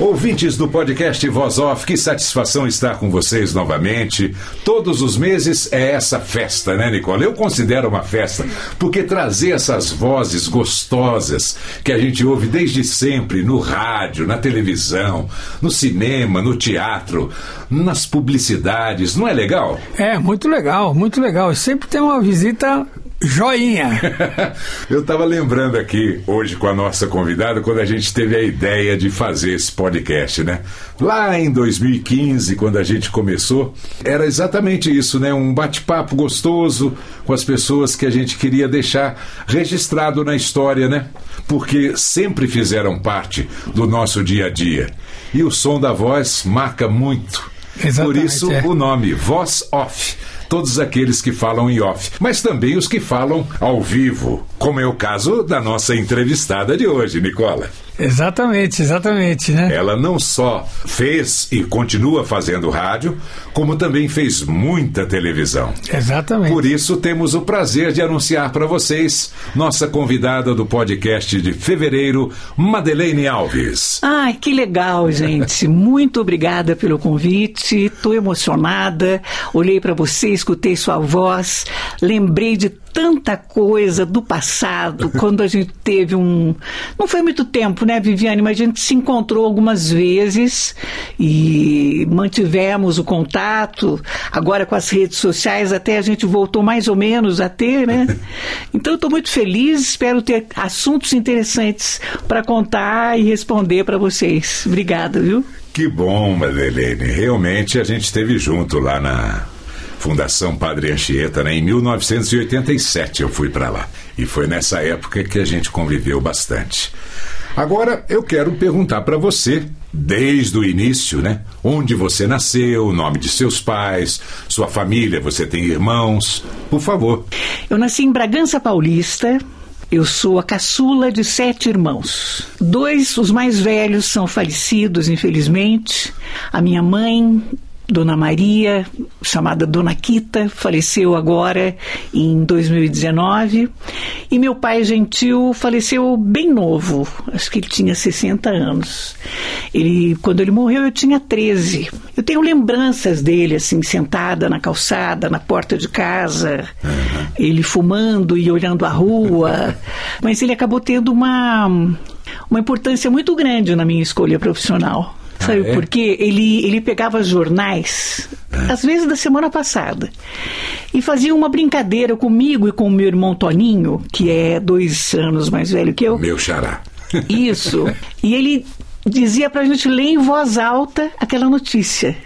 Ouvintes do podcast Voz Off, que satisfação estar com vocês novamente. Todos os meses é essa festa, né, Nicola? Eu considero uma festa, porque trazer essas vozes gostosas que a gente ouve desde sempre no rádio, na televisão, no cinema, no teatro, nas publicidades, não é legal? É, muito legal, muito legal. Sempre tem uma visita Joinha! Eu estava lembrando aqui hoje com a nossa convidada quando a gente teve a ideia de fazer esse podcast, né? Lá em 2015, quando a gente começou, era exatamente isso, né? Um bate-papo gostoso com as pessoas que a gente queria deixar registrado na história, né? Porque sempre fizeram parte do nosso dia a dia. E o som da voz marca muito. Exatamente, Por isso, é. o nome Voz Off todos aqueles que falam em off, mas também os que falam ao vivo, como é o caso da nossa entrevistada de hoje, Nicola. Exatamente, exatamente, né? Ela não só fez e continua fazendo rádio, como também fez muita televisão. Exatamente. Por isso temos o prazer de anunciar para vocês nossa convidada do podcast de fevereiro, Madeleine Alves. Ai, que legal, gente. Muito obrigada pelo convite. Estou emocionada. Olhei para você, escutei sua voz, lembrei de tanta coisa do passado, quando a gente teve um. Não foi muito tempo, né, Viviane? Mas a gente se encontrou algumas vezes e mantivemos o contato. Agora com as redes sociais, até a gente voltou mais ou menos a ter, né? Então, estou muito feliz, espero ter assuntos interessantes para contar e responder para vocês. Obrigada, viu? Que bom, Madeleine. Realmente a gente esteve junto lá na Fundação Padre Anchieta, né? Em 1987 eu fui para lá. E foi nessa época que a gente conviveu bastante. Agora eu quero perguntar para você, desde o início, né? Onde você nasceu, o nome de seus pais, sua família, você tem irmãos? Por favor. Eu nasci em Bragança Paulista, eu sou a caçula de sete irmãos. Dois, os mais velhos, são falecidos, infelizmente. A minha mãe Dona Maria, chamada Dona Quita, faleceu agora em 2019. E meu pai gentil faleceu bem novo, acho que ele tinha 60 anos. Ele, quando ele morreu, eu tinha 13. Eu tenho lembranças dele, assim, sentada na calçada, na porta de casa, uhum. ele fumando e olhando a rua. Mas ele acabou tendo uma, uma importância muito grande na minha escolha profissional. Sabe ah, é? por quê? Ele, ele pegava jornais, ah. às vezes da semana passada, e fazia uma brincadeira comigo e com o meu irmão Toninho, que é dois anos mais velho que eu. Meu xará. Isso. E ele dizia pra gente ler em voz alta aquela notícia.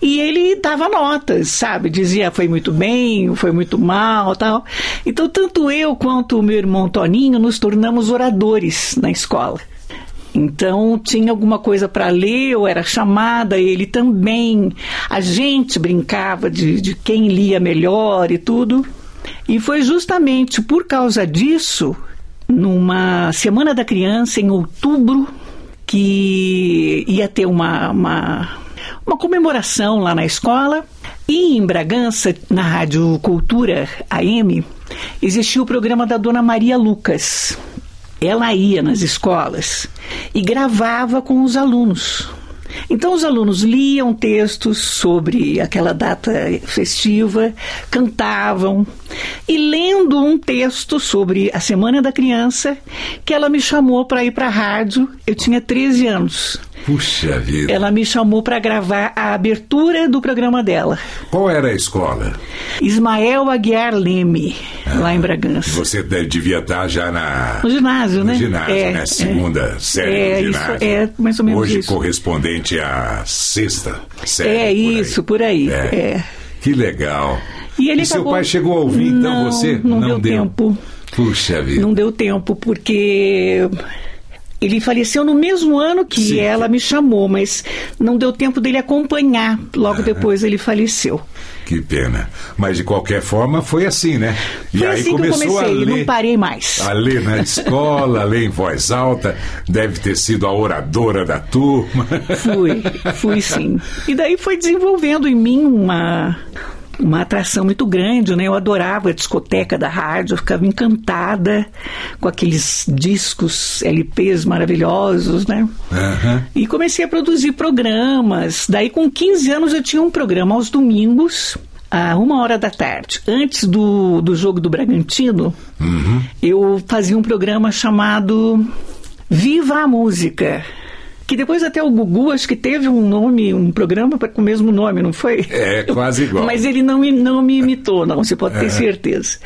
E ele dava notas, sabe? Dizia foi muito bem, foi muito mal, tal. Então, tanto eu quanto o meu irmão Toninho nos tornamos oradores na escola. Então tinha alguma coisa para ler, eu era chamada, ele também. A gente brincava de, de quem lia melhor e tudo. E foi justamente por causa disso, numa Semana da Criança, em outubro, que ia ter uma, uma, uma comemoração lá na escola. E em Bragança, na Rádio Cultura AM, existia o programa da Dona Maria Lucas ela ia nas escolas e gravava com os alunos. Então, os alunos liam textos sobre aquela data festiva, cantavam, e lendo um texto sobre a Semana da Criança, que ela me chamou para ir para a rádio, eu tinha 13 anos. Puxa vida. Ela me chamou para gravar a abertura do programa dela. Qual era a escola? Ismael Aguiar Leme, Ah. lá em Bragança. Você de- devia estar já na. No ginásio, no né? ginásio, É, né? é. Segunda série É, do isso, ginásio. é mais ou menos Hoje isso. correspondente à sexta série. É por aí. isso, por aí. é. Que legal. E ele seu acabou- pai chegou a ouvir, então, Não, você? não deu tempo. Puxa vida. Não deu tempo, porque ele faleceu no mesmo ano que Sim. ela me chamou, mas não deu tempo dele acompanhar. Logo depois ele faleceu. Que pena. Mas de qualquer forma foi assim, né? E Foi aí assim que eu começou a comecei, ler. não parei mais. A ler na escola, a ler em voz alta, deve ter sido a oradora da turma. Fui, fui sim. E daí foi desenvolvendo em mim uma, uma atração muito grande, né? Eu adorava a discoteca da rádio, eu ficava encantada com aqueles discos, LPs maravilhosos, né? Aham. E comecei a produzir programas. Daí, com 15 anos, eu tinha um programa aos domingos, a uma hora da tarde. Antes do, do jogo do Bragantino, eu fazia um programa chamado Viva a Música. Que depois até o Gugu, acho que teve um nome, um programa com o mesmo nome, não foi? É, quase igual. Mas ele não me, não me imitou, não, você pode ter certeza.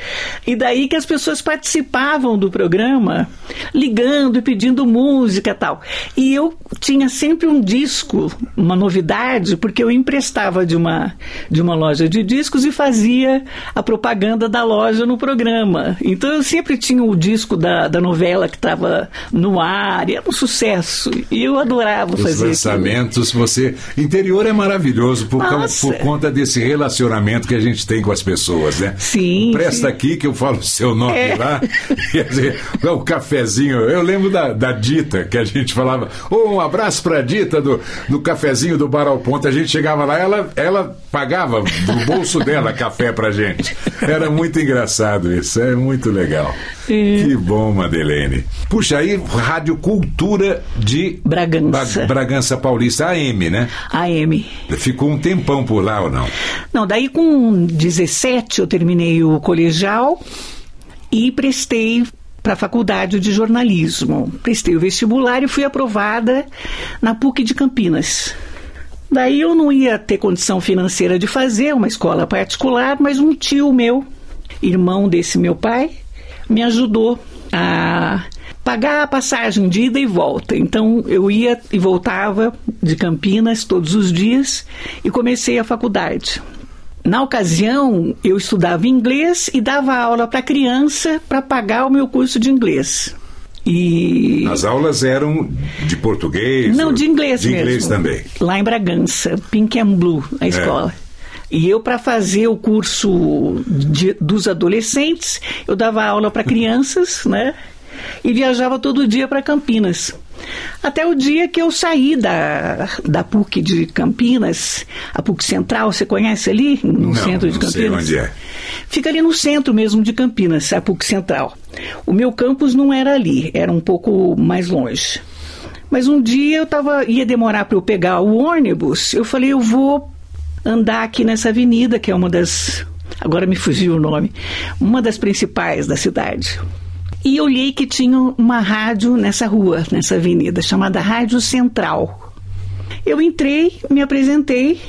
E daí que as pessoas participavam do programa, ligando e pedindo música e tal. E eu tinha sempre um disco, uma novidade, porque eu emprestava de uma, de uma loja de discos e fazia a propaganda da loja no programa. Então eu sempre tinha o disco da, da novela que estava no ar, e era um sucesso. E eu adorava Os fazer aquilo. lançamentos, você. Interior é maravilhoso por, por conta desse relacionamento que a gente tem com as pessoas, né? Sim, Presta sim. aqui que eu falo o seu nome É. lá. Quer dizer, o cafezinho. Eu lembro da, da Dita, que a gente falava. "Ô, um abraço pra Dita do, do cafezinho do Bar ao Ponto. A gente chegava lá, ela, ela pagava do bolso dela café pra gente. Era muito engraçado isso, é muito legal. Que bom, Madeleine. Puxa, aí, Rádio Cultura de Bragança. Ba- Bragança Paulista, AM, né? AM. Ficou um tempão por lá ou não? Não, daí com 17 eu terminei o colegial e prestei para a faculdade de jornalismo. Prestei o vestibular e fui aprovada na PUC de Campinas. Daí eu não ia ter condição financeira de fazer uma escola particular, mas um tio meu, irmão desse meu pai, me ajudou a pagar a passagem de ida e volta. Então eu ia e voltava de Campinas todos os dias e comecei a faculdade. Na ocasião, eu estudava inglês e dava aula para criança para pagar o meu curso de inglês. E As aulas eram de português? não, de inglês de mesmo. inglês também. Lá em Bragança, Pink and Blue, a escola. E eu, para fazer o curso de- dos adolescentes, eu dava aula para crianças, né? E viajava todo dia para Campinas. Até o dia que eu saí da, da PUC de Campinas, a PUC Central, você conhece ali, no Não, centro de não sei Campinas? onde é. Fica ali no centro mesmo de Campinas, a PUC Central. O meu campus não era ali, era um pouco mais longe. Mas um dia eu tava, ia demorar para eu pegar o ônibus, eu falei, eu vou andar aqui nessa avenida, que é uma das. Agora me fugiu o nome. Uma das principais da cidade. E olhei que tinha uma rádio nessa rua, nessa avenida, chamada Rádio Central. Eu entrei, me apresentei,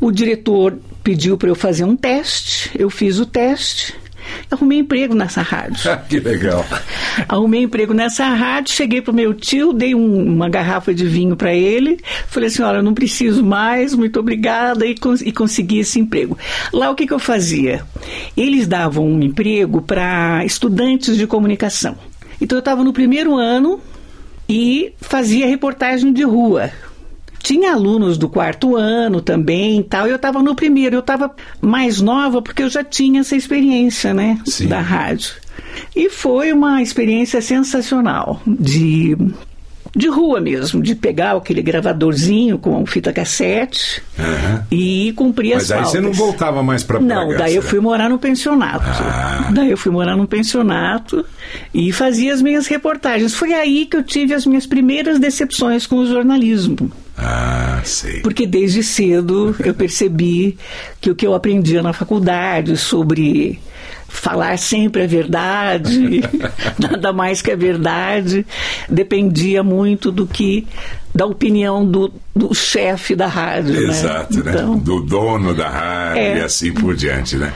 o diretor pediu para eu fazer um teste, eu fiz o teste, arrumei emprego nessa rádio. que legal. Arrumei emprego nessa rádio, cheguei pro meu tio, dei um- uma garrafa de vinho para ele, falei assim, olha, eu não preciso mais, muito obrigada, e, cons- e consegui esse emprego. Lá o que, que eu fazia? Eles davam um emprego para estudantes de comunicação. Então eu estava no primeiro ano e fazia reportagem de rua. Tinha alunos do quarto ano também e tal. Eu estava no primeiro, eu estava mais nova porque eu já tinha essa experiência, né? Sim. Da rádio. E foi uma experiência sensacional de, de rua mesmo, de pegar aquele gravadorzinho com fita cassete Aham. e cumprir Mas as aí você não pautas. voltava mais para Não, daí eu fui morar no pensionato. Ah. Daí eu fui morar no pensionato e fazia as minhas reportagens. Foi aí que eu tive as minhas primeiras decepções com o jornalismo. Ah, sei. Porque desde cedo eu percebi que o que eu aprendia na faculdade sobre falar sempre a verdade, nada mais que a verdade, dependia muito do que da opinião do, do chefe da rádio. Exato, né? Então, Do dono da rádio É. e assim por diante, né?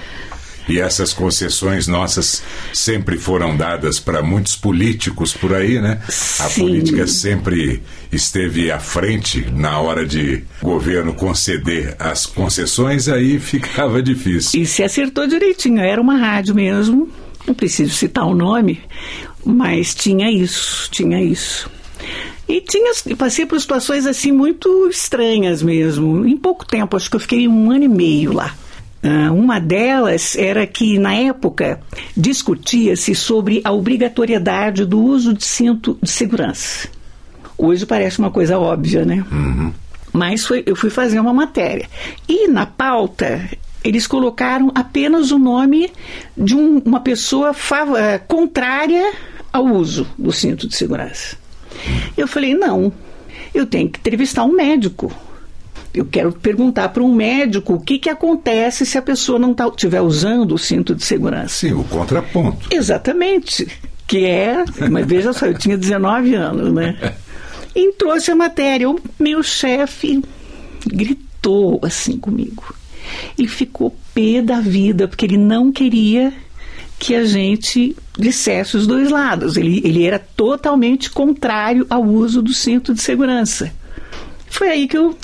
E essas concessões nossas sempre foram dadas para muitos políticos por aí, né? A Sim. política sempre esteve à frente na hora de o governo conceder as concessões, aí ficava difícil. E se acertou direitinho, era uma rádio mesmo, não preciso citar o nome, mas tinha isso, tinha isso. E tinha, passei por situações assim muito estranhas mesmo. Em pouco tempo, acho que eu fiquei um ano e meio lá. Ah, uma delas era que, na época, discutia-se sobre a obrigatoriedade do uso de cinto de segurança. Hoje parece uma coisa óbvia, né? Mas foi- eu fui fazer uma matéria. E na pauta, eles colocaram apenas o nome de um- uma pessoa eh, contrária ao uso do cinto de segurança. Eu falei: não, eu tenho que entrevistar um médico. Eu quero perguntar para um médico o que, que acontece se a pessoa não estiver usando o cinto de segurança. Sim, o contraponto. Exatamente. Que é, mas veja só, eu tinha 19 anos, né? E trouxe a matéria. O meu chefe gritou assim comigo. Ele ficou pé da vida, porque ele não queria que a gente dissesse os dois lados. Ele, ele era totalmente contrário ao uso do cinto de segurança. Foi aí que eu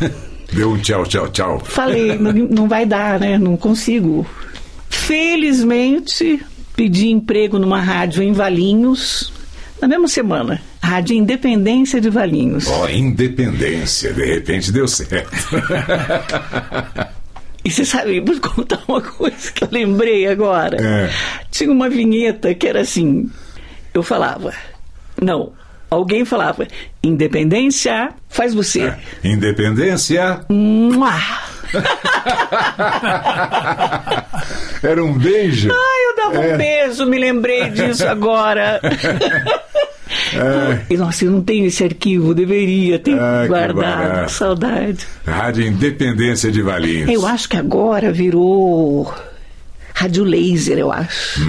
Deu um tchau, tchau, tchau. Falei, não, não vai dar, né? Não consigo. Felizmente, pedi emprego numa rádio em Valinhos, na mesma semana. Rádio Independência de Valinhos. Ó, independência, de repente deu certo. E você sabe, vou contar uma coisa que eu lembrei agora. É. Tinha uma vinheta que era assim: eu falava, não, alguém falava, Independência faz você. Independência Mua! era um beijo. Ai, eu dava É. um beijo, me lembrei disso agora. E nossa, eu não tenho esse arquivo, deveria ter Ah, que guardado. barato. Saudade. Rádio Independência de Valinhos. Eu acho que agora virou rádio laser, eu acho.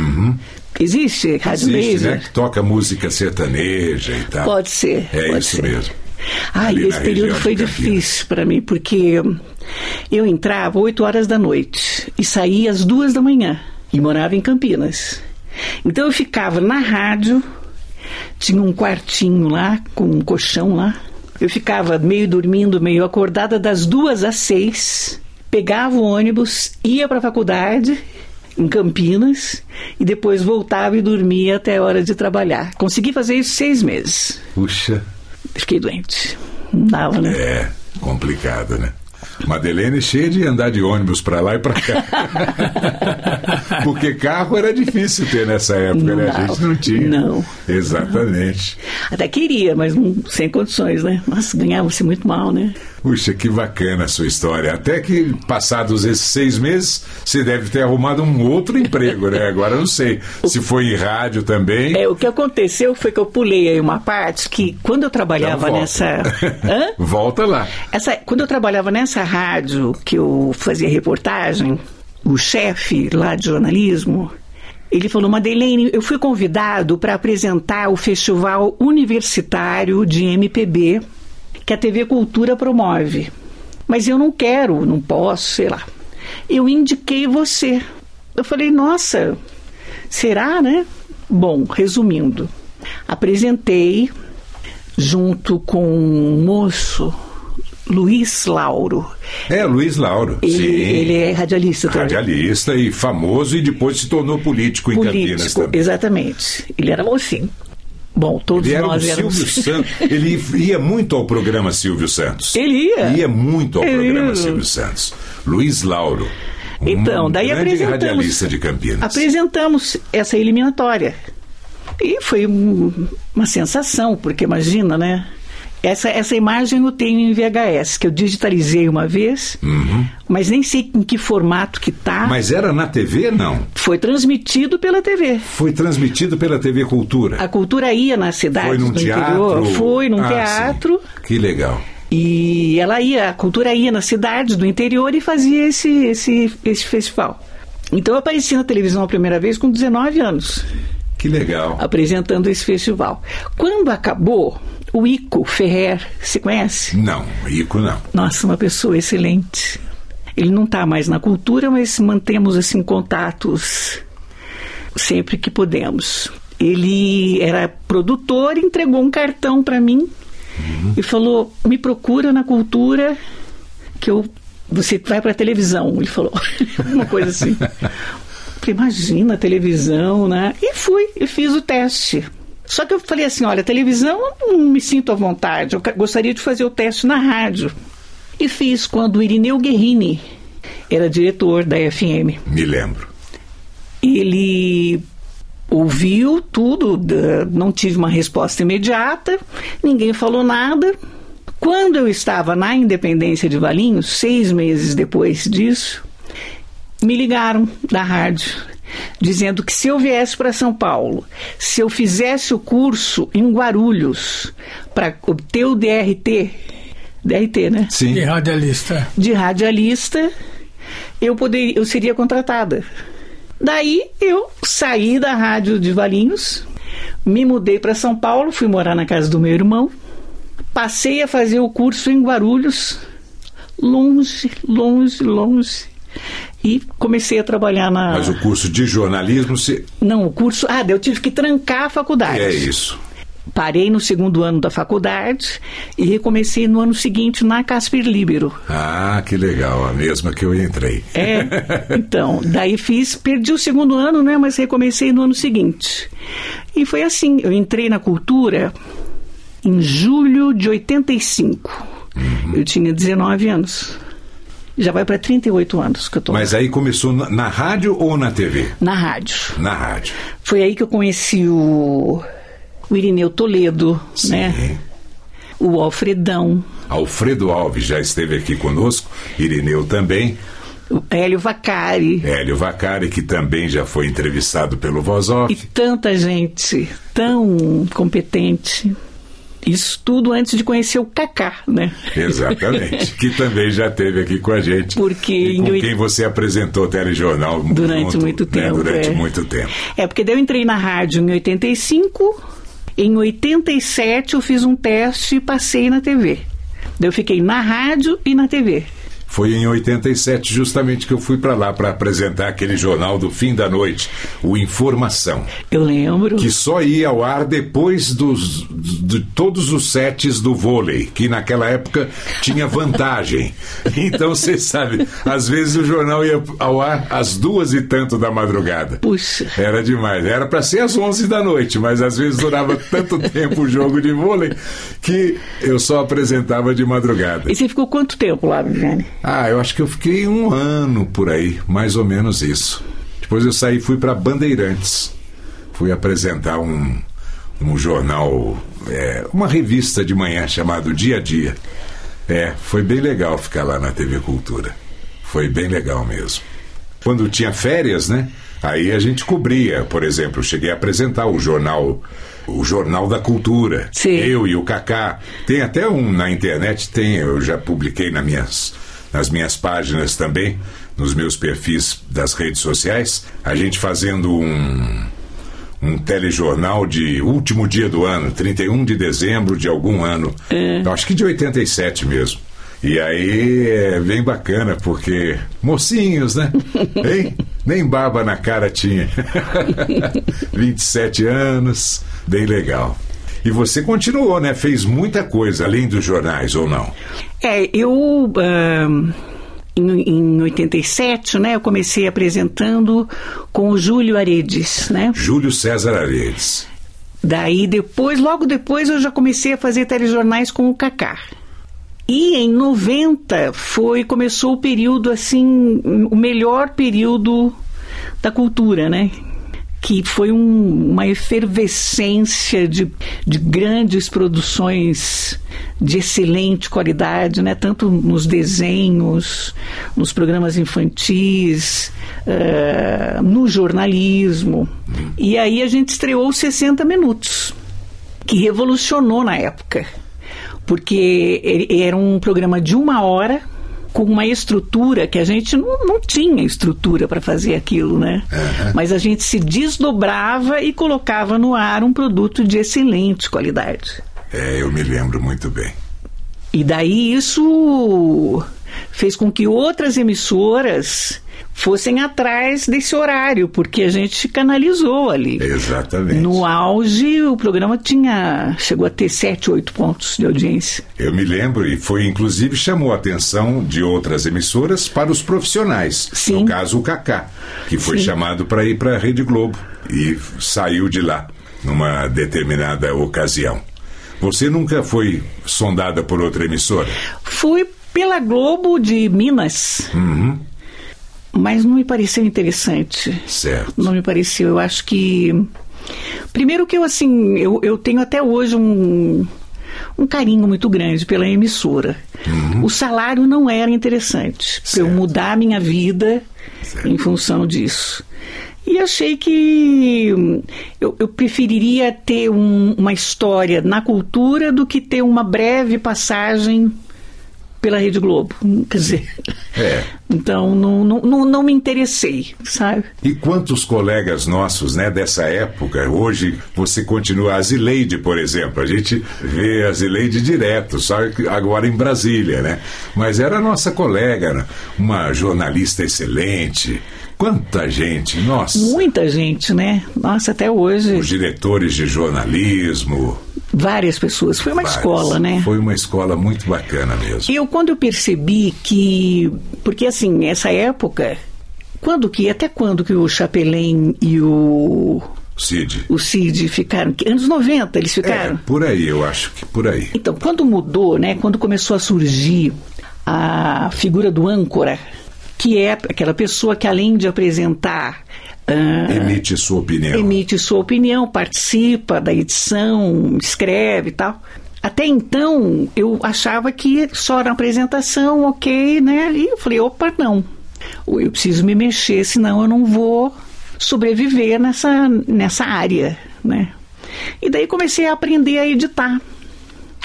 Existe rádio. Existe, laser? né? Que toca música sertaneja e tal. Pode ser. É pode isso ser. mesmo. Ah, e esse período foi difícil para mim, porque eu entrava 8 horas da noite e saía às duas da manhã e morava em Campinas. Então eu ficava na rádio, tinha um quartinho lá, com um colchão lá. Eu ficava meio dormindo, meio acordada das duas às seis, pegava o ônibus, ia para a faculdade em Campinas e depois voltava e dormia até a hora de trabalhar. Consegui fazer isso seis meses. Puxa, Fiquei doente. Não dava, né? é complicado, né? Madeleine cheia de andar de ônibus pra lá e pra cá. Porque carro era difícil ter nessa época, né? A Não, gente não tinha. não. Exatamente. Até queria, mas não- sem condições, né? Nossa, ganhava-se muito mal, né? Puxa, que bacana a sua história. Até que, passados esses seis meses, você deve ter arrumado um outro emprego, né? Agora eu não sei se foi em rádio também. É, o que aconteceu foi que eu pulei aí uma parte que quando eu trabalhava Então nessa. Hã? Volta lá. Essa, quando eu trabalhava nessa rádio que eu fazia reportagem, o chefe lá de jornalismo, ele falou, Madeleine, eu fui convidado para apresentar o Festival Universitário de MPB que a TV Cultura promove. Mas eu não quero, não posso, sei lá. Eu indiquei você. Eu falei, nossa, será, né? Bom, resumindo, apresentei junto com um moço, Luiz Lauro. É, Luiz Lauro. Ele, Sim. ele é radialista também. Radialista e famoso e depois se tornou político em Campinas Político, também. exatamente. Ele era mocinho. Bom, todos Ele era nós éramos. Silvio Santos. Ele ia muito ao programa Silvio Santos. Ele ia. Ia muito ao Ele programa ia. Silvio Santos. Luiz Lauro. um Então, daí apresentamos. radialista de Campinas. Apresentamos essa eliminatória. E foi um- uma sensação, porque imagina, né? Essa, essa imagem eu tenho em VHS, que eu digitalizei uma vez, mas nem sei em que formato que tá. Uhum. Mas era na TV, não? Foi transmitido pela TV. Foi transmitido pela TV Cultura. A cultura ia nas cidades Foi num do teatro. interior. Foi num Ah, teatro. sim. Que legal. E ela ia, a cultura ia nas cidades do interior e fazia esse, esse, esse festival. Então eu apareci na televisão a primeira vez com 19 anos, Que legal. apresentando esse festival. Quando acabou, o Ico Ferrer, se conhece? Não, Ico não. Nossa, uma pessoa excelente. Ele não está mais na cultura, mas mantemos assim contatos sempre que podemos. Ele era produtor, entregou um cartão para mim uhum. e falou: "Me procura na cultura que eu você vai para televisão". Ele falou uma coisa assim. Imagina televisão, né? E fui e fiz o teste. Só que eu falei assim: olha, televisão eu não me sinto à vontade, eu gostaria de fazer o teste na rádio. E fiz quando o Irineu Guerrini era diretor da FM. Me lembro. Ele ouviu tudo, não tive uma resposta imediata, ninguém falou nada. Quando eu estava na Independência de Valinhos, seis meses depois disso, me ligaram da rádio dizendo que se eu viesse para São Paulo, se eu fizesse o curso em Guarulhos para obter o DRT, DRT, né? Sim. De radialista. De radialista, eu poderia, eu seria contratada. Daí eu saí da rádio de Valinhos, me mudei para São Paulo, fui morar na casa do meu irmão, passei a fazer o curso em Guarulhos, longe, longe, longe e comecei a trabalhar na. Mas o curso de jornalismo se. Não, o curso. Ah, eu tive que trancar a faculdade. É isso. Parei no segundo ano da faculdade e recomecei no ano seguinte na Casper Libero. Ah, que legal, a mesma que eu entrei. É, então, daí fiz, perdi o segundo ano, né, mas recomecei no ano seguinte. E foi assim, eu entrei na cultura em julho de 85. Uhum. Eu tinha 19 anos. Já vai para 38 anos que eu tô. Mas aí começou na, na, rádio ou na TV? Na rádio. Na rádio. Foi aí que eu conheci o, o Irineu Toledo, Sim. né? O Alfredão. Alfredo Alves já esteve aqui conosco, Irineu também. O Hélio Vacari. Hélio Vacari, que também já foi entrevistado pelo Voz Off. E tanta gente tão competente. Isso tudo antes de conhecer o Kaká, né? Exatamente. que também já esteve aqui com a gente. Porque e com quem você apresentou o telejornal durante junto, muito né? tempo. Durante é. muito tempo. É, porque daí eu entrei na rádio em 85, em 87 eu fiz um teste e passei na TV. Daí eu fiquei na rádio e na TV. Foi em 87 justamente que eu fui para lá para apresentar aquele jornal do fim da noite, o Informação. Eu lembro. Que só ia ao ar depois dos, de todos os sets do vôlei, que naquela época tinha vantagem. Então você sabe, às vezes o jornal ia ao ar às duas e tanto da madrugada. Puxa. Era demais. Era para ser às 11 da noite, mas às vezes durava tanto tempo o jogo de vôlei que eu só apresentava de madrugada. E você ficou quanto tempo lá, Viviane? Ah, eu acho que eu fiquei um ano por aí, mais ou menos isso. Depois eu saí e fui para Bandeirantes. Fui apresentar um, um jornal, é, uma revista de manhã chamado Dia a Dia. É, foi bem legal ficar lá na TV Cultura. Foi bem legal mesmo. Quando tinha férias, né? Aí a gente cobria, por exemplo, cheguei a apresentar o jornal o Jornal da Cultura. Sim. Eu e o Kaká. Tem até um na internet, tem, eu já publiquei nas minhas nas minhas páginas também, nos meus perfis das redes sociais, a gente fazendo um, um telejornal de último dia do ano, 31 de dezembro de algum ano. É. Acho que de 87 mesmo. E aí é bem bacana, porque mocinhos, né? Hein? Nem barba na cara tinha. 27 anos, bem legal. E você continuou, né? Fez muita coisa, além dos jornais, ou não? É, eu. Uh, em, em 87, né, eu comecei apresentando com o Júlio Aredes, né? Júlio César Aredes. Daí depois, logo depois, eu já comecei a fazer telejornais com o Cacá. E em 90 foi começou o período assim, o melhor período da cultura, né? Que foi um, uma efervescência de, de grandes produções de excelente qualidade, né? tanto nos desenhos, nos programas infantis, uh, no jornalismo. E aí a gente estreou 60 Minutos, que revolucionou na época, porque era um programa de uma hora com uma estrutura que a gente não, não tinha estrutura para fazer aquilo, né? Uhum. Mas a gente se desdobrava e colocava no ar um produto de excelente qualidade. É, eu me lembro muito bem. E daí isso fez com que outras emissoras fossem atrás desse horário, porque a gente canalizou ali. Exatamente. No auge, o programa tinha chegou a ter sete, oito pontos de audiência. Eu me lembro e foi inclusive chamou a atenção de outras emissoras para os profissionais. Sim. No caso o Kaká, que foi Sim. chamado para ir para a Rede Globo e saiu de lá numa determinada ocasião. Você nunca foi sondada por outra emissora? Fui pela Globo de Minas, Uhum, mas não me pareceu interessante. certo. Não me pareceu. Eu acho que. Primeiro que eu, assim, eu, eu tenho até hoje um, um carinho muito grande pela emissora. O salário não era interessante para eu mudar a minha vida Certo. em função disso. E achei que hum, eu, eu preferiria ter um- uma história na cultura do que ter uma breve passagem pela Rede Globo. Quer dizer, É. então não, não, não, me interessei, sabe? E quantos colegas nossos, né, dessa época, hoje você continua, a Zileide, por exemplo, a gente vê a Zileide direto, só agora em Brasília, né? Mas era nossa colega, uma jornalista excelente. Quanta gente, nossa. Muita gente, né? Nossa, até hoje, Os diretores de jornalismo. várias pessoas. Foi uma vários. escola, né? Foi uma escola muito bacana mesmo. Eu, quando eu percebi que. Porque, assim, essa época. Quando que. Até quando que o Chapelin e o. Cid. O Cid ficaram. Anos 90 eles É, ficaram? por aí, eu acho que por aí. Então, quando mudou, né? Quando começou a surgir a figura do âncora, que é aquela pessoa que, além de apresentar. ah, Emite sua opinião. emite sua opinião, participa da edição, escreve e tal. Até então, eu achava que só na apresentação, ok, né? E eu falei, opa, não. Eu preciso me mexer, senão eu não vou sobreviver nessa, nessa área, né? E daí comecei a aprender a editar,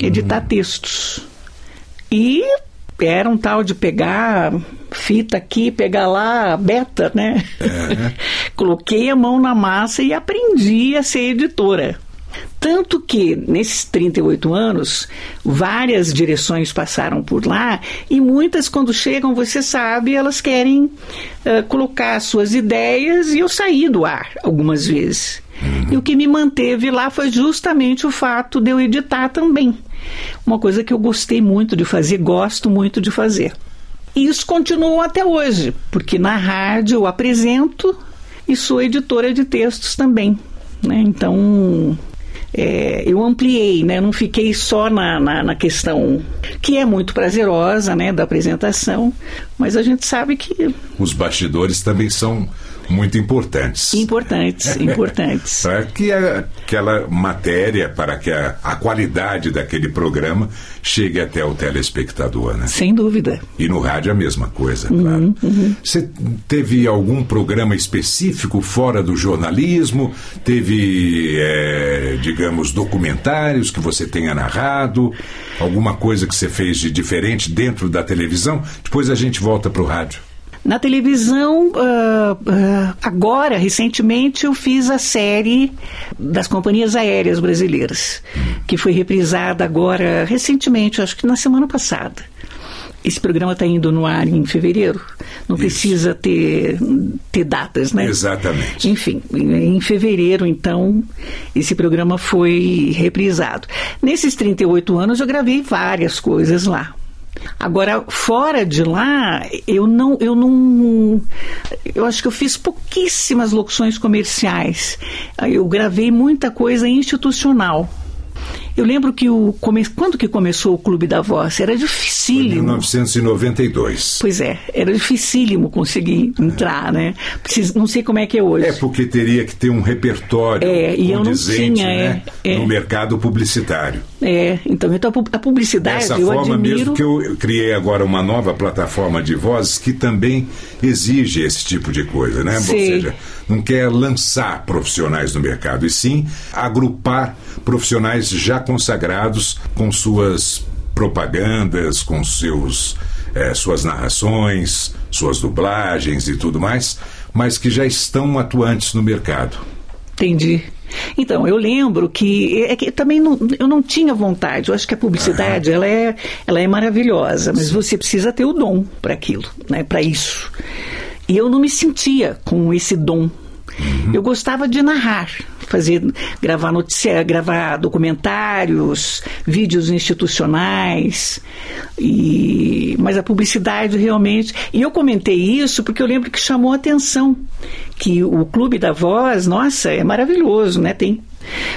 editar textos. E era um tal de pegar fita aqui, pegar lá, beta, né? Coloquei a mão na massa e aprendi a ser editora. Tanto que, nesses 38 anos, várias direções passaram por lá e muitas, quando chegam, você sabe, elas querem eh, colocar suas ideias e eu saí do ar algumas vezes. E o que me manteve lá foi justamente o fato de eu editar também. Uma coisa que eu gostei muito de fazer, gosto muito de fazer. E isso continua até hoje, porque na rádio eu apresento e sou editora de textos também. Né? Então, é, eu ampliei, né? não fiquei só na, na, na questão que é muito prazerosa né? da apresentação, mas a gente sabe que Os bastidores também são muito importantes. importantes, importantes. Para que a- aquela matéria, para que a, a qualidade daquele programa chegue até o telespectador, né? Sem dúvida. E no rádio a mesma coisa, claro. Você teve algum programa específico fora do jornalismo? Teve, eh, digamos, documentários que você tenha narrado? Alguma coisa que você fez de diferente dentro da televisão? Depois a gente volta para o rádio. Na televisão, ah, ah, agora, recentemente, eu fiz a série das companhias aéreas brasileiras, que foi reprisada agora, recentemente, acho que na semana passada. Esse programa está indo no ar em fevereiro, não Isso. precisa ter, ter datas, né? Exatamente. Enfim, em fevereiro, então, esse programa foi reprisado. Nesses 38 anos, eu gravei várias coisas lá. Agora, fora de lá, eu não, eu não. Eu acho que eu fiz pouquíssimas locuções comerciais. Eu gravei muita coisa institucional. Eu lembro que o come... quando que começou o Clube da Voz? Era dificílimo. 1992. Pois é, era dificílimo conseguir entrar, né? Precis- Não sei como é que é hoje. É porque teria que ter um repertório É, e eu não tinha, né, é, é. no mercado publicitário. É, então, então a pu- a publicidade Dessa eu forma admiro. mesmo que eu criei agora uma nova plataforma de vozes que também exige esse tipo de coisa, né? Ou Sei. seja, não quer lançar profissionais no mercado, e sim agrupar profissionais já consagrados com suas propagandas, com seus, eh, suas narrações, suas dublagens e tudo mais, mas que já estão atuantes no mercado. Entendi. Então, eu lembro que, é que também não, eu não tinha vontade. Eu acho que a publicidade ela é, ela é maravilhosa, mas você precisa ter o dom para aquilo, né, para isso. E eu não me sentia com esse dom. Uhum. Eu gostava de narrar, fazer, gravar notícia, gravar documentários, vídeos institucionais. E, mas a publicidade realmente. E eu comentei isso porque eu lembro que chamou a atenção que o Clube da Voz, nossa, é maravilhoso, né? Tem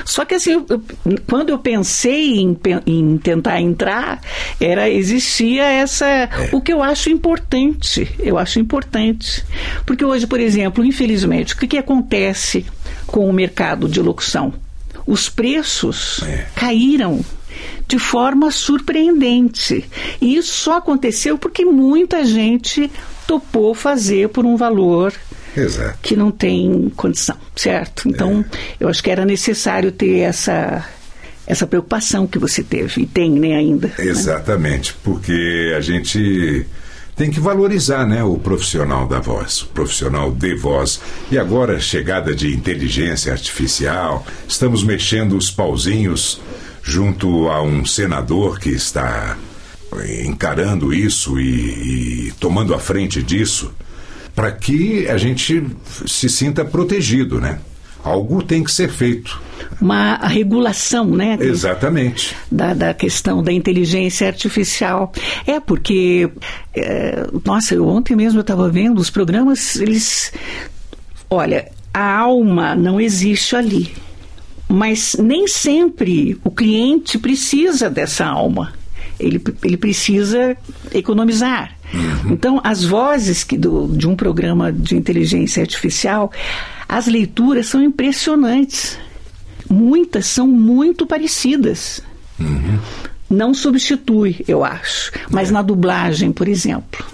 só que assim, eu, quando eu pensei em, em, tentar entrar, era existia essa é. o que eu acho importante. Eu acho importante. Porque hoje, por exemplo, infelizmente, o que, que acontece com o mercado de locução? Os preços é. caíram de forma surpreendente. E isso só aconteceu porque muita gente topou fazer por um valor Exato. que não tem condição, certo? Então, é. eu acho que era necessário ter essa essa preocupação que você teve e tem né, ainda. Né? Exatamente, né? porque a gente tem que valorizar né, o profissional da voz, o profissional de voz. E agora, chegada de inteligência artificial, estamos mexendo os pauzinhos junto a um senador que está encarando isso e, e tomando a frente disso para que a gente se sinta protegido, né? Algo tem que ser feito. Uma regulação, né? Exatamente. Da, da questão da inteligência artificial. É, porque, é, nossa, eu, ontem mesmo eu estava vendo os programas, eles. Olha, a alma não existe ali. Mas nem sempre o cliente precisa dessa alma. Ele, ele precisa economizar. Uhum. Então, as vozes que do, de um programa de inteligência artificial, as leituras são impressionantes. Muitas são muito parecidas. Uhum. Não substitui, eu acho. Mas é. na dublagem, por exemplo.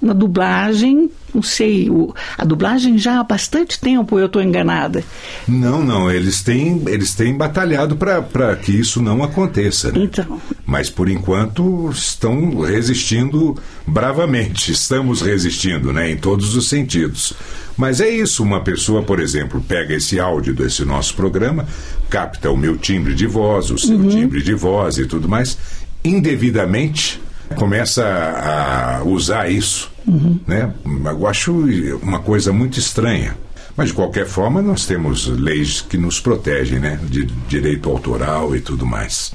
Na dublagem, não sei, o, a dublagem já há bastante tempo, eu estou enganada. Não, não, eles têm, eles têm batalhado para que isso não aconteça. Né? Então. Mas por enquanto estão resistindo bravamente, estamos resistindo, né, em todos os sentidos. Mas é isso, uma pessoa, por exemplo, pega esse áudio desse nosso programa, capta o meu timbre de voz, o seu uhum. timbre de voz e tudo mais, indevidamente começa a usar isso. Uhum. Né? Eu acho uma coisa muito estranha. Mas, de qualquer forma, nós temos leis que nos protegem, né? De direito autoral e tudo mais.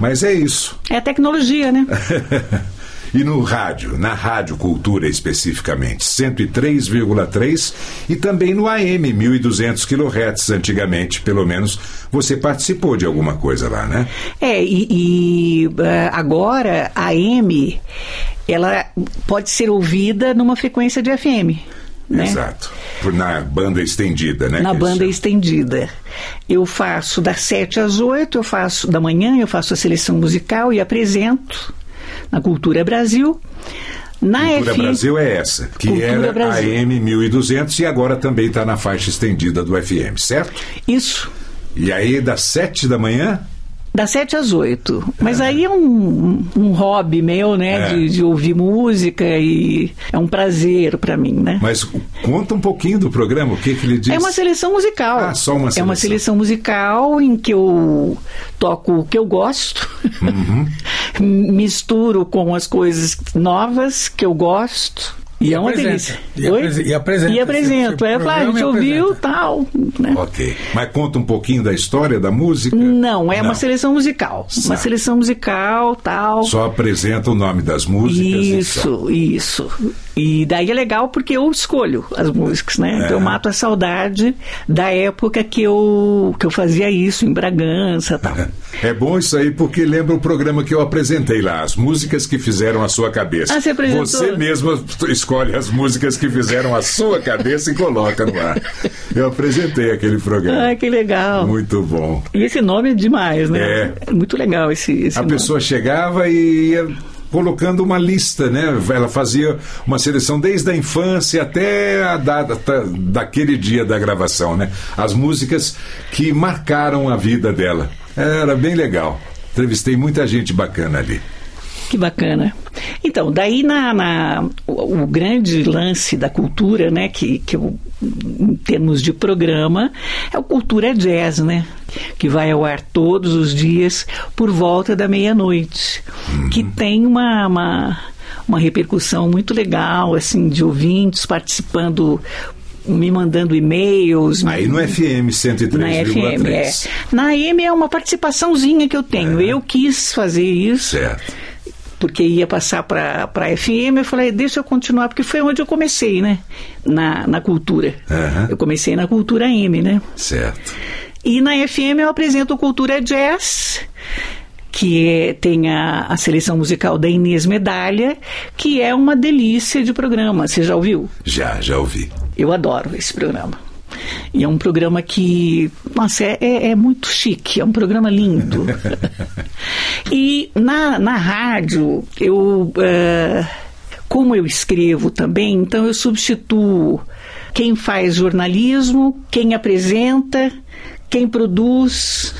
Mas é isso. É a tecnologia, né? E no rádio, na Rádio Cultura especificamente, 103,3 e também no AM 1200 kHz antigamente, pelo menos você participou de alguma coisa lá, né? É, e, e eh, agora a AM ela pode ser ouvida numa frequência de FM. Né? Exato. Na banda estendida, né? Na banda estendida. Eu faço das 7 às 8, eu faço da manhã, eu faço a seleção musical e apresento na Cultura Brasil. Na Cultura Brasil é essa, que Cultura era Brasil. a AM 1200 e agora também está na faixa estendida do FM, certo? Isso. E aí, das 7 da manhã das sete às oito. Mas é. aí é um, um hobby meu, né? É. De, de, ouvir música e é um prazer para mim, né? Mas conta um pouquinho do programa, o que, que ele diz? É uma seleção musical. Ah, só uma seleção. É uma seleção musical em que eu toco o que eu gosto, uhum. misturo com as coisas novas que eu gosto e, é uma delícia. E, apres e apresenta. E apresento. É, claro, a gente ouviu tal. Né? Ok. Mas conta um pouquinho da história da música? Não, é Não. uma seleção musical. Uma seleção musical, tal. Só apresenta o nome das músicas. Isso, isso. E daí é legal porque eu escolho as músicas, né? É. Então eu mato a saudade da época que eu, que eu fazia isso em Bragança tal. É bom isso aí porque lembra o programa que eu apresentei lá, as músicas que fizeram a sua cabeça. Ah, você apresentou? Você mesmo escolhe as músicas que fizeram a sua cabeça e coloca no ar. Eu apresentei aquele programa. Ah, que legal. Muito bom. E esse nome é demais, né? É. é muito legal esse, esse A nome. pessoa chegava e ia colocando uma lista, né? Ela fazia uma seleção desde a infância até a data daquele dia da gravação, né? As músicas que marcaram a vida dela. Era bem legal. Entrevistei muita gente bacana ali. Que bacana. Então, daí na, na o, o, grande lance da cultura, né, que, que eu, em termos de programa, é o Cultura Jazz, né? Que vai ao ar todos os dias por volta da meia-noite. Uhum. Que tem uma, uma, uma repercussão muito legal, assim, de ouvintes participando me mandando e-mails. Aí no FM 103,3. Na FM, é. Na AM é uma participaçãozinha que eu tenho. É. Eu quis fazer isso. Certo. Porque ia passar para a FM, eu falei, deixa eu continuar, porque foi onde eu comecei, né? Na, na cultura. Uhum. Eu comecei na cultura AM, né? Certo. E na FM eu apresento Cultura Jazz que é, tem a, a, seleção musical da Inês Medalha, que é uma delícia de programa. Você já ouviu? Já, já ouvi. Eu adoro esse programa. E é um programa que, nossa, é, é, é muito chique, é um programa lindo. e na, na rádio, eu, uh, como eu escrevo também, então eu substituo quem faz jornalismo, quem apresenta, quem produz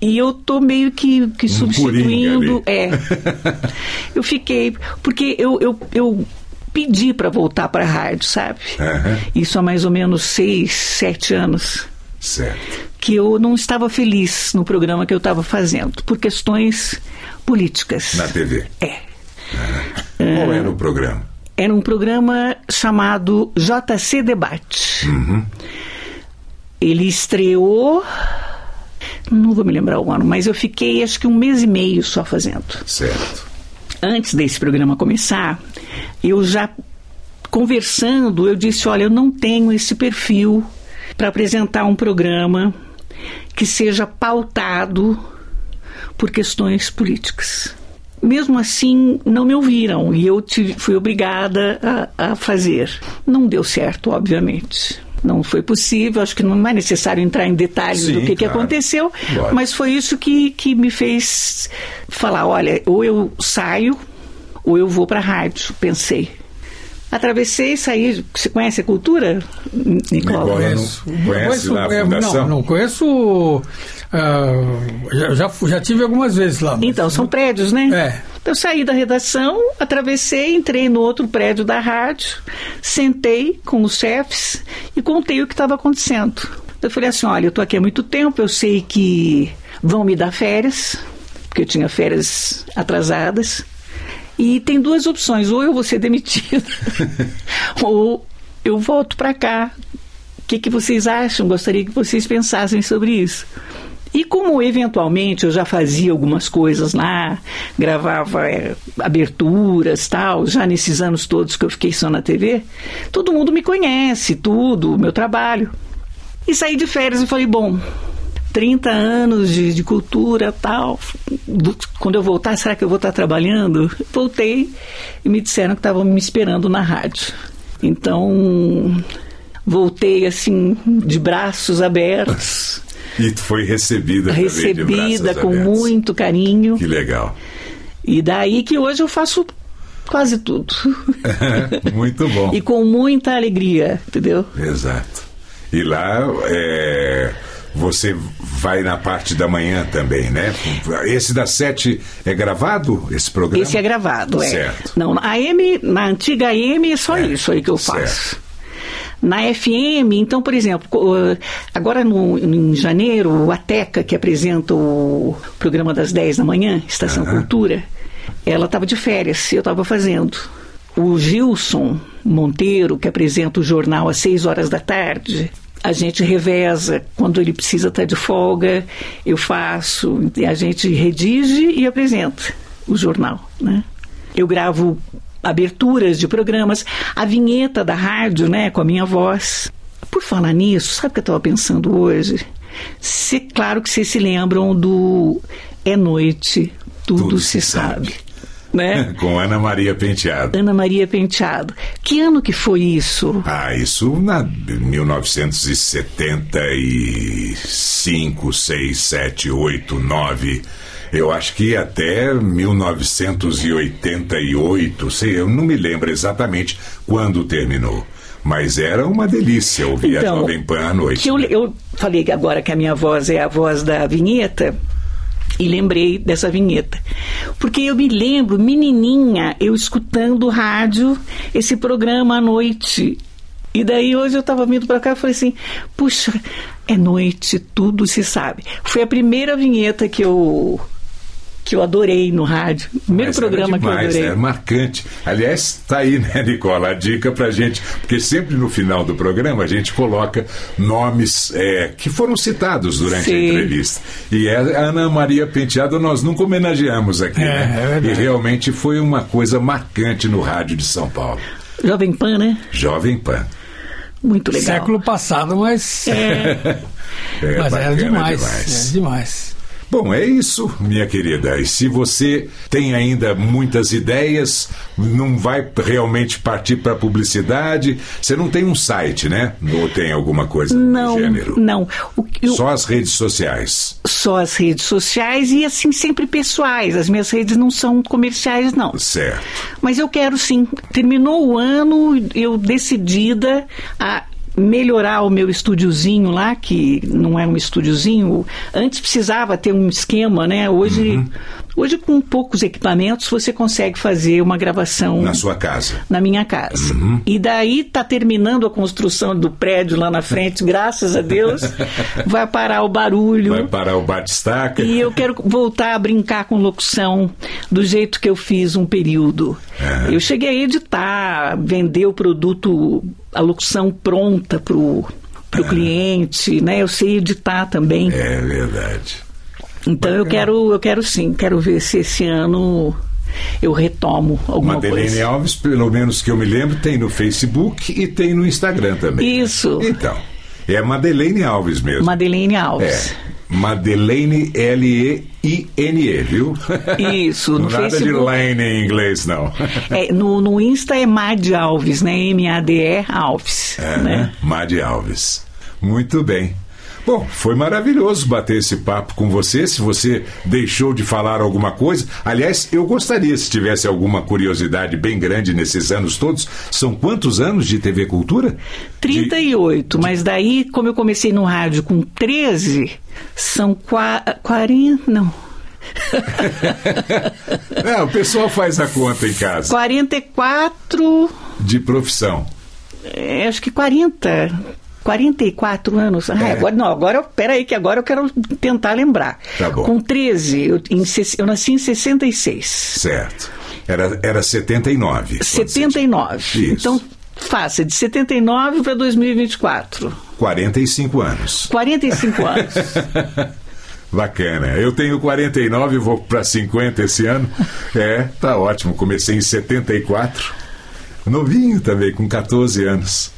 e eu tô meio que, que um substituindo. É. eu fiquei. Porque eu, eu, eu pedi para voltar para a rádio, sabe? Uhum. Isso há mais ou menos seis, sete anos. Certo. Que eu não estava feliz no programa que eu estava fazendo, por questões políticas. Na TV? É. Uhum. Qual era o programa? Era um programa chamado JC Debate. Uhum. Ele estreou não vou me lembrar o ano, mas eu fiquei acho que um mês e meio só fazendo. Certo. Antes desse programa começar, eu já conversando, eu disse: olha, eu não tenho esse perfil para apresentar um programa que seja pautado por questões políticas. Mesmo assim, não me ouviram e eu tive, fui obrigada a, a fazer. Não deu certo, obviamente não foi possível, acho que não é necessário entrar em detalhes Sim, do que, claro. que aconteceu, mas foi isso que, que me fez falar: olha, ou eu saio, ou eu vou para a rádio. Pensei. Atravessei, saí. Você conhece a cultura, Nicolau? Conheço. Conhece conheço, lá a é, fundação? Não, não conheço. Uh, já, já, já tive algumas vezes lá. Então, são prédios, né? É. Eu saí da redação, atravessei, entrei no outro prédio da rádio, sentei com os chefes e contei o que estava acontecendo. Eu falei assim: olha, eu estou aqui há muito tempo, eu sei que vão me dar férias, porque eu tinha férias atrasadas. E tem duas opções: ou eu vou ser demitido, ou eu volto para cá. O que, que vocês acham? Gostaria que vocês pensassem sobre isso. E como eventualmente eu já fazia algumas coisas lá, gravava é, aberturas tal, já nesses anos todos que eu fiquei só na TV, todo mundo me conhece, tudo, o meu trabalho. E saí de férias e falei, bom, 30 anos de, de cultura tal, quando eu voltar, será que eu vou estar trabalhando? Voltei e me disseram que estavam me esperando na rádio. Então, voltei assim, de braços abertos. E foi recebida Recebida com abertos. muito carinho. Que legal. E daí que hoje eu faço quase tudo. muito bom. e com muita alegria, entendeu? Exato. E lá é, você vai na parte da manhã também, né? Esse das sete é gravado, esse programa? Esse é gravado, é. Certo. Não, a AM, na antiga AM é só é. isso aí que eu faço. Certo. Na FM, então, por exemplo, agora no, em janeiro, a Teca, que apresenta o programa das 10 da manhã, Estação uhum. Cultura, ela estava de férias, eu estava fazendo. O Gilson Monteiro, que apresenta o jornal às 6 horas da tarde, a gente reveza. Quando ele precisa estar de folga, eu faço, a gente redige e apresenta o jornal. Né? Eu gravo aberturas de programas, a vinheta da rádio, né, com a minha voz. Por falar nisso, sabe o que eu estava pensando hoje? Se, claro que vocês se lembram do É Noite, Tudo, tudo se, se sabe. sabe. Né? Com Ana Maria Penteado. Ana Maria Penteado. Que ano que foi isso? Ah, isso na 1975, 6, 7, 8, 9. Eu acho que até 1988, sei, eu não me lembro exatamente quando terminou. Mas era uma delícia ouvir então, a Jovem Pan à noite. Que eu, né? eu falei agora que a minha voz é a voz da vinheta. E lembrei dessa vinheta. Porque eu me lembro, menininha, eu escutando rádio, esse programa à noite. E daí hoje eu estava vindo para cá e falei assim: puxa, é noite, tudo se sabe. Foi a primeira vinheta que eu que eu adorei no rádio. Primeiro Mas programa era demais, que eu adorei. Era marcante. Aliás, tá aí, né, Nicola, a dica pra gente, porque sempre no final do programa a gente coloca nomes é, que foram citados durante a Sim. entrevista. E a Ana Maria Penteado nós nunca homenageamos aqui, É, né? é verdade. e realmente foi uma coisa marcante no rádio de São Paulo. Jovem Pan, né? Jovem Pan. Muito legal. Século passado, mas, É, É, mas era demais. demais. Era demais. Bom, é isso, minha querida. E se você tem ainda muitas ideias, não vai realmente partir para publicidade, você não tem um site, né? Ou tem alguma coisa não, do gênero? não. O, que eu- Só as redes sociais. só as redes sociais e assim sempre pessoais. As minhas redes não são comerciais, não. Certo. Mas eu quero sim. Terminou o ano, eu decidida a melhorar o meu estúdiozinho lá, que não é um estúdiozinho. Antes precisava ter um esquema, né? Hoje, Uhum. Hoje com poucos equipamentos você consegue fazer uma gravação Na sua casa. na minha casa. Uhum. E daí tá terminando a construção do prédio lá na frente, graças a Deus. vai parar o barulho. Vai parar o bate-estaca. E eu quero voltar a brincar com locução do jeito que eu fiz um período. É. Eu cheguei a editar, vender o produto, a locução pronta pro pro cliente, né? Eu sei editar também. É verdade. Então eu quero, eu quero sim, quero ver se esse ano eu retomo alguma Madeleine coisa. Alves, pelo menos que eu me lembro, tem no Facebook e tem no Instagram também. Isso. Então, é Madeleine Alves mesmo. Madeleine Alves. É. Madeleine L-E-I-N-E, viu? Isso, no Nada de Facebook. Lane em inglês, não. É, no, no Insta é Mad Alves, né? M-A-D-E Alves. É, né? Madi Alves. Muito bem. Bom, foi maravilhoso bater esse papo com você. Se você deixou de falar alguma coisa, aliás, eu gostaria se tivesse alguma curiosidade bem grande nesses anos todos. São quantos anos de TV Cultura? 38, mas daí, como eu comecei no rádio com 13, são qua- 40. Não. É, o pessoal faz a conta em casa. 44. De profissão. é, acho que 40. 44 anos. Ah, É. agora não, agora peraí, que agora eu quero tentar lembrar. Tá bom. Com 13, eu, em eu nasci em 66. Certo. Era, era 79. quando você tinha- 79. Isso. Então, faça de 79 para 2024. 45 anos. 45 anos. Bacana. Eu tenho 49 e vou para 50 esse ano. É, tá ótimo. Comecei em 74. Novinho também, com 14 anos.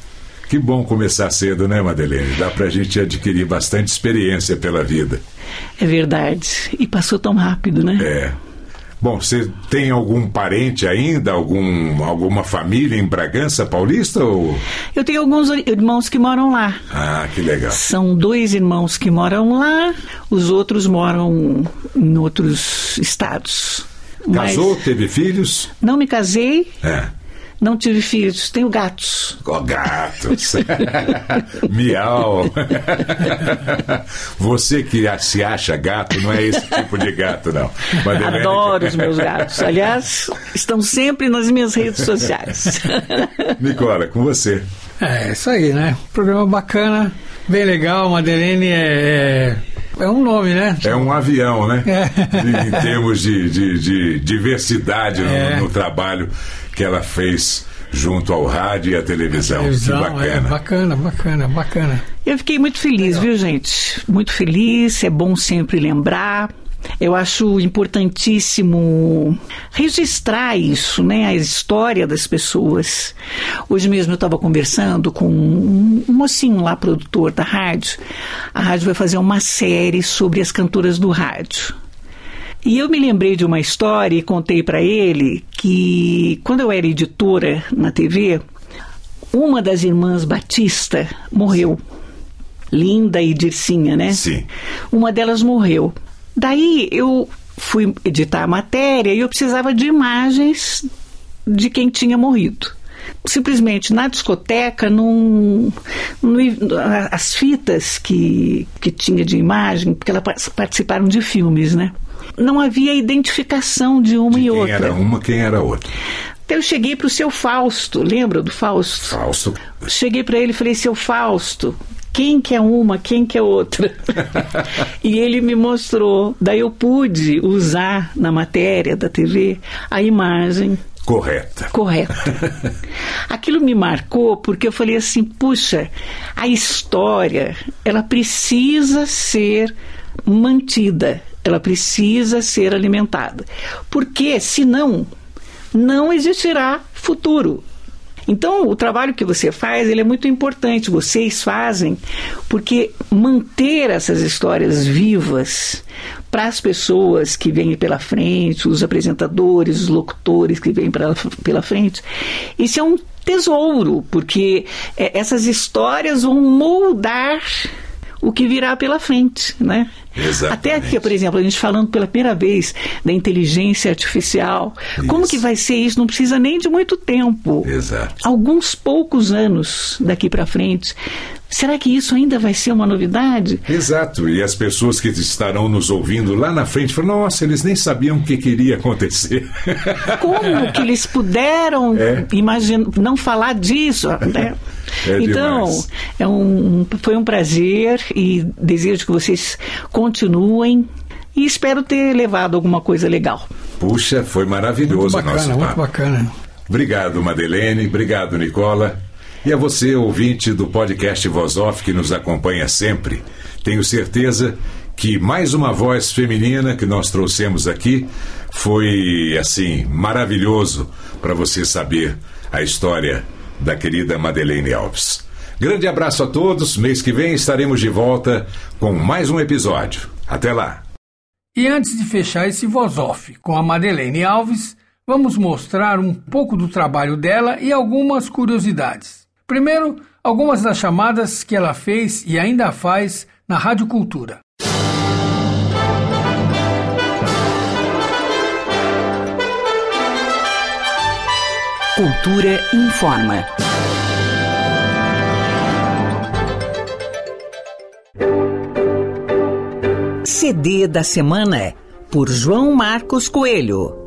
Que bom começar cedo, né, Madeleine? Dá pra gente adquirir bastante experiência pela vida. É verdade. E passou tão rápido, né? É. Bom, você tem algum parente ainda, algum, alguma família em Bragança Paulista ou Eu tenho alguns irmãos que moram lá. Ah, que legal. São dois irmãos que moram lá, os outros moram em outros estados. Mas Casou, teve filhos? Não me casei, É. não tive filhos, tenho gatos. Ó, gatos. Miau. Você que se acha gato, não é esse tipo de gato, não. Madeleine- Adoro os meus gatos. Aliás, estão sempre nas minhas redes sociais. Nicola, com você. É, isso aí, né? Programa bacana, bem legal. Madeleine é, é, é um nome, né? É um avião, né? É. Em termos de, de- de diversidade no- É. no, trabalho que ela fez junto ao rádio e à televisão. Televisão, que é, bacana. bacana, bacana, bacana. Eu fiquei muito feliz, viu, gente? Muito feliz, é bom sempre lembrar. Eu acho importantíssimo registrar isso, né? A história das pessoas. Hoje mesmo eu estava conversando com um mocinho lá, produtor da rádio. A rádio vai fazer uma série sobre as cantoras do rádio. E eu me lembrei de uma história e contei para ele que quando eu era editora na TV, uma das irmãs Batista morreu. Linda e Dircinha, né? Sim. Uma delas morreu. Daí eu fui editar a matéria e eu precisava de imagens de quem tinha morrido. Simplesmente na discoteca, num, num- as fitas que, que tinha de imagem, porque elas par- participaram de filmes, né? Não havia identificação de uma De e quem outra. era uma, quem era outra. Então eu cheguei para o seu Fausto, lembra do Fausto? Fausto. Cheguei para ele e falei, seu Fausto, quem que é uma, quem que é outra? e ele me mostrou. Daí eu pude usar na matéria da TV a imagem Correta. correta. Aquilo me marcou porque eu falei assim, puxa, a história, ela precisa ser mantida, ela precisa ser alimentada. Porque senão não existirá futuro. Então, o trabalho que você faz, ele é muito importante, vocês fazem, porque manter essas histórias vivas para as pessoas que vêm pela frente, os apresentadores, os locutores que vêm pra, pela frente, isso é um tesouro, porque é, essas histórias vão moldar o que virá pela frente, né? Exatamente. Até aqui, por exemplo, a gente falando pela primeira vez da inteligência artificial. Como Isso. que vai ser isso? Não precisa nem de muito tempo. Exato. Alguns poucos anos daqui para frente. Será que isso ainda vai ser uma novidade? Exato, e as pessoas que estarão nos ouvindo lá na frente falam: nossa, eles nem sabiam o que queria acontecer. Como que eles puderam É. imagina, não falar disso? Né? É então, demais. é um, foi um prazer e desejo que vocês continuem e espero ter levado alguma coisa legal. Puxa, foi Muito maravilhoso o bacana, nosso muito papo. bacana. Obrigado, Madelene. Obrigado, Nicola. E a você, ouvinte do podcast Voz Off, que nos acompanha sempre. Tenho certeza que mais uma voz feminina que nós trouxemos aqui foi, assim, maravilhoso para você saber a história da querida Madelene Alves. Grande abraço a todos. Mês que vem estaremos de volta com mais um episódio. Até lá. E antes de fechar esse voz off com a Madeleine Alves, vamos mostrar um pouco do trabalho dela e algumas curiosidades. Primeiro, algumas das chamadas que ela fez e ainda faz na Rádio Cultura. Cultura informa. CD da semana por João Marcos Coelho.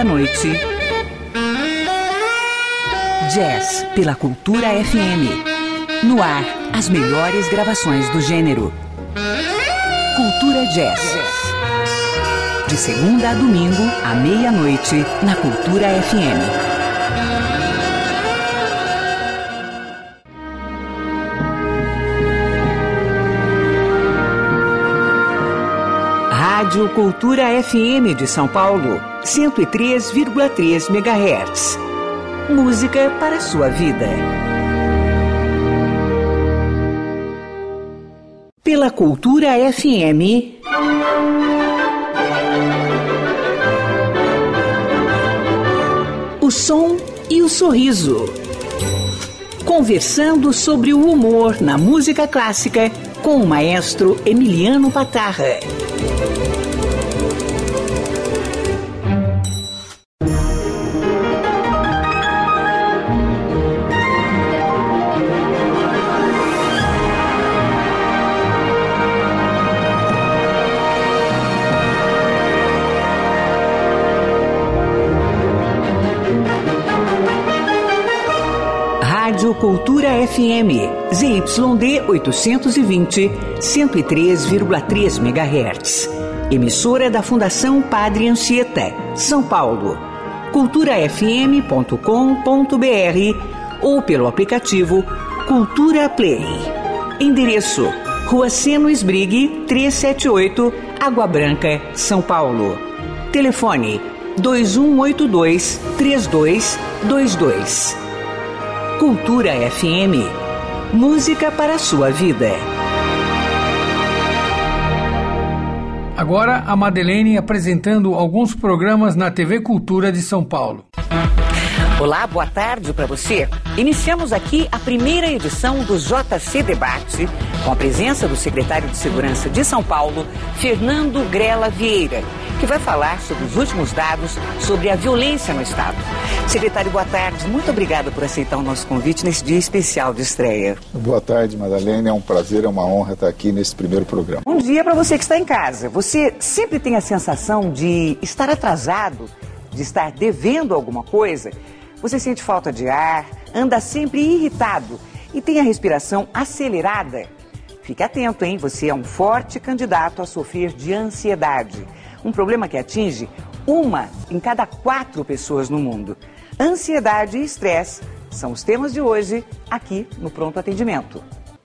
Meia-noite. Jazz pela Cultura FM. No ar, as melhores gravações do gênero. Cultura Jazz. De segunda a domingo, à meia-noite, na Cultura FM. Rádio Cultura FM de São Paulo, 103,3 MHz. Música para a sua vida. Pela Cultura FM. O som e o sorriso. Conversando sobre o humor na música clássica com o maestro Emiliano Patarra. FM, ZYD 820, 103,3 MHz. Emissora da Fundação Padre Anchieta, São Paulo. culturafm.com.br ou pelo aplicativo Cultura Play. Endereço: Rua Seno Esbrigue, 378, Água Branca, São Paulo. Telefone: 2182 3222. Cultura FM. Música para a sua vida. Agora a Madeleine apresentando alguns programas na TV Cultura de São Paulo. Olá, boa tarde para você. Iniciamos aqui a primeira edição do JC Debate, com a presença do secretário de Segurança de São Paulo, Fernando Grela Vieira, que vai falar sobre os últimos dados sobre a violência no Estado. Secretário, boa tarde. Muito obrigada por aceitar o nosso convite nesse dia especial de estreia. Boa tarde, Madalena. É um prazer, é uma honra estar aqui nesse primeiro programa. Bom dia para você que está em casa. Você sempre tem a sensação de estar atrasado, de estar devendo alguma coisa? Você sente falta de ar, anda sempre irritado e tem a respiração acelerada? Fique atento, hein? Você é um forte candidato a sofrer de ansiedade. Um problema que atinge uma em cada quatro pessoas no mundo. Ansiedade e estresse são os temas de hoje aqui no Pronto Atendimento.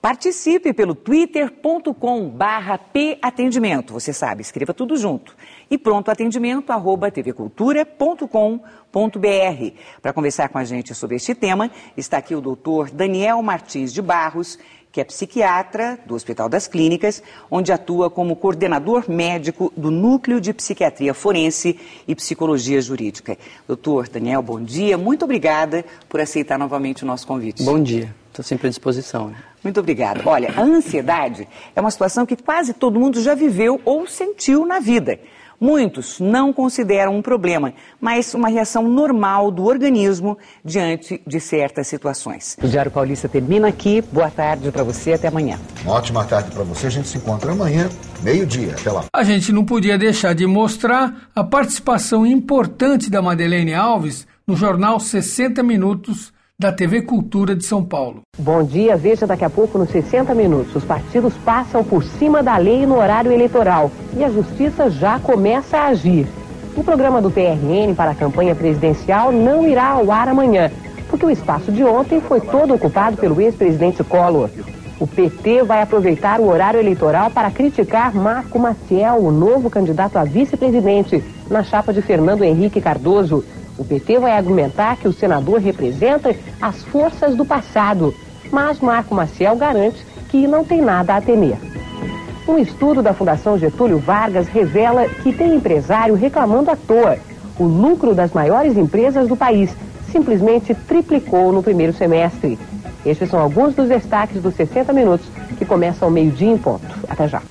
Participe pelo twitter.com barra patendimento. Você sabe, escreva tudo junto. E pronto atendimento arroba tvcultura.com.br. Para conversar com a gente sobre este tema, está aqui o doutor Daniel Martins de Barros, que é psiquiatra do Hospital das Clínicas, onde atua como coordenador médico do Núcleo de Psiquiatria Forense e Psicologia Jurídica. Doutor Daniel, bom dia. Muito obrigada por aceitar novamente o nosso convite. Bom dia. Estou sempre à disposição. Muito obrigada. Olha, a ansiedade é uma situação que quase todo mundo já viveu ou sentiu na vida. Muitos não consideram um problema, mas uma reação normal do organismo diante de certas situações. O Diário Paulista termina aqui. Boa tarde para você, até amanhã. Uma ótima tarde para você. A gente se encontra amanhã, meio-dia. Até lá. A gente não podia deixar de mostrar a participação importante da Madeleine Alves no jornal 60 Minutos da TV Cultura de São Paulo. Bom dia, veja daqui a pouco nos 60 minutos. Os partidos passam por cima da lei no horário eleitoral e a justiça já começa a agir. O programa do PRN para a campanha presidencial não irá ao ar amanhã, porque o espaço de ontem foi todo ocupado pelo ex-presidente Collor. O PT vai aproveitar o horário eleitoral para criticar Marco Maciel, o novo candidato a vice-presidente, na chapa de Fernando Henrique Cardoso. O PT vai argumentar que o senador representa as forças do passado, mas Marco Maciel garante que não tem nada a temer. Um estudo da Fundação Getúlio Vargas revela que tem empresário reclamando à toa. O lucro das maiores empresas do país simplesmente triplicou no primeiro semestre. Estes são alguns dos destaques dos 60 minutos que começam ao meio-dia em ponto. Até já.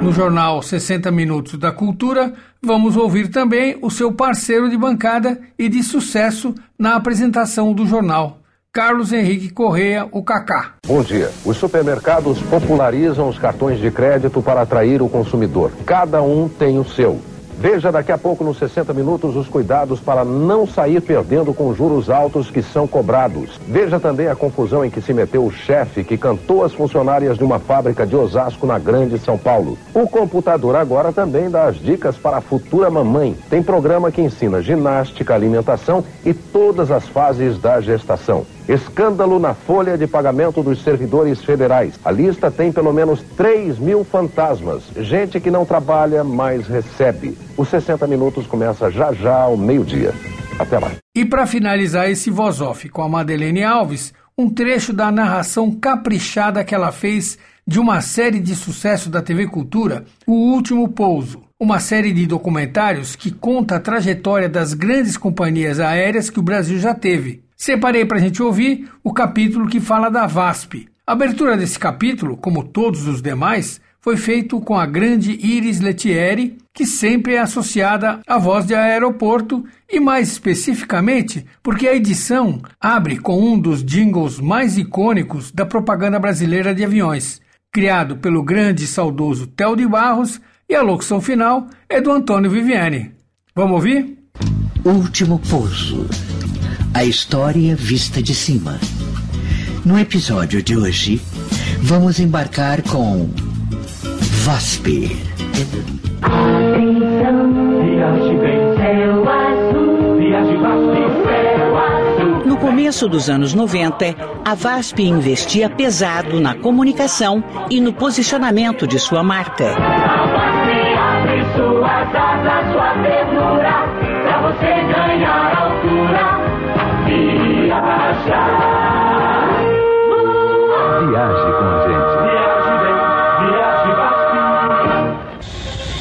No jornal 60 Minutos da Cultura, vamos ouvir também o seu parceiro de bancada e de sucesso na apresentação do jornal, Carlos Henrique Correia, o Cacá. Bom dia. Os supermercados popularizam os cartões de crédito para atrair o consumidor. Cada um tem o seu. Veja daqui a pouco nos 60 minutos os cuidados para não sair perdendo com juros altos que são cobrados. Veja também a confusão em que se meteu o chefe que cantou as funcionárias de uma fábrica de Osasco na Grande São Paulo. O computador agora também dá as dicas para a futura mamãe. Tem programa que ensina ginástica, alimentação e todas as fases da gestação. Escândalo na folha de pagamento dos servidores federais. A lista tem pelo menos 3 mil fantasmas. Gente que não trabalha, mas recebe. Os 60 minutos começa já já ao meio-dia. Até lá. E para finalizar esse voz off com a Madeleine Alves, um trecho da narração caprichada que ela fez de uma série de sucesso da TV Cultura, O Último Pouso. Uma série de documentários que conta a trajetória das grandes companhias aéreas que o Brasil já teve. Separei para a gente ouvir o capítulo que fala da VASP. A abertura desse capítulo, como todos os demais, foi feito com a grande Iris Letieri, que sempre é associada à voz de aeroporto, e mais especificamente porque a edição abre com um dos jingles mais icônicos da propaganda brasileira de aviões, criado pelo grande e saudoso Theo de Barros, e a locução final é do Antônio Viviani. Vamos ouvir? Último pouso. A história vista de cima. No episódio de hoje, vamos embarcar com VASP. No começo dos anos 90, a VASP investia pesado na comunicação e no posicionamento de sua marca. Viaje